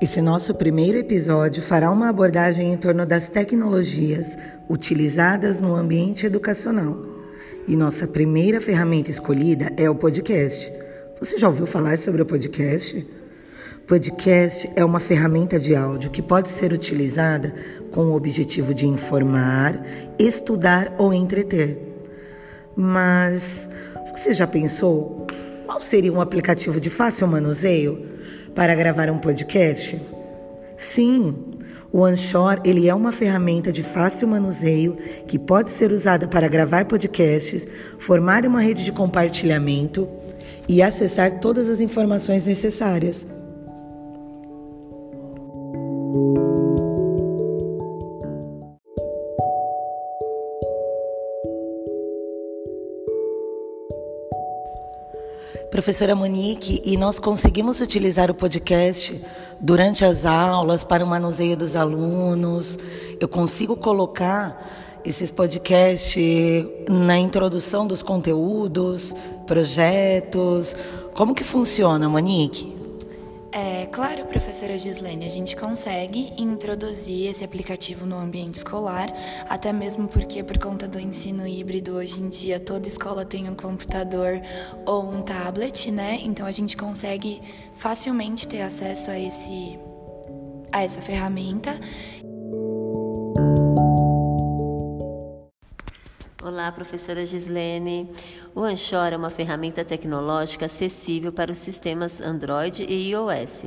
Esse nosso primeiro episódio fará uma abordagem em torno das tecnologias utilizadas no ambiente educacional. E nossa primeira ferramenta escolhida é o podcast. Você já ouviu falar sobre o podcast? Podcast é uma ferramenta de áudio que pode ser utilizada com o objetivo de informar, estudar ou entreter. Mas você já pensou qual seria um aplicativo de fácil manuseio para gravar um podcast? Sim, o Anchor ele é uma ferramenta de fácil manuseio que pode ser usada para gravar podcasts, formar uma rede de compartilhamento e acessar todas as informações necessárias. Professora Monique, e nós conseguimos utilizar o podcast durante as aulas para o manuseio dos alunos. Eu consigo colocar esses podcasts na introdução dos conteúdos, projetos. Como que funciona, Monique? É claro, professora Gislene, a gente consegue introduzir esse aplicativo no ambiente escolar, até mesmo porque por conta do ensino híbrido hoje em dia toda escola tem um computador ou um tablet, né? Então a gente consegue facilmente ter acesso a esse a essa ferramenta Olá, professora Gislene. O Anchor é uma ferramenta tecnológica acessível para os sistemas Android e iOS,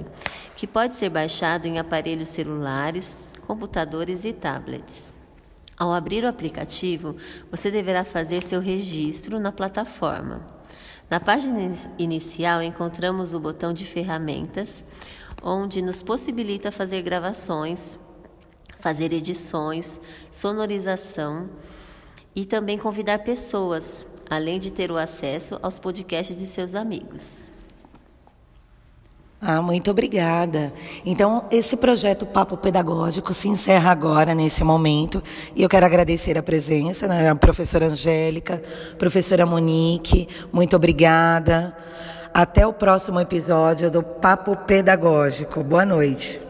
que pode ser baixado em aparelhos celulares, computadores e tablets. Ao abrir o aplicativo, você deverá fazer seu registro na plataforma. Na página inicial encontramos o botão de ferramentas, onde nos possibilita fazer gravações, fazer edições, sonorização, e também convidar pessoas, além de ter o acesso aos podcasts de seus amigos. Ah, muito obrigada. Então, esse projeto Papo Pedagógico se encerra agora, nesse momento, e eu quero agradecer a presença da né, professora Angélica, professora Monique, muito obrigada. Até o próximo episódio do Papo Pedagógico. Boa noite.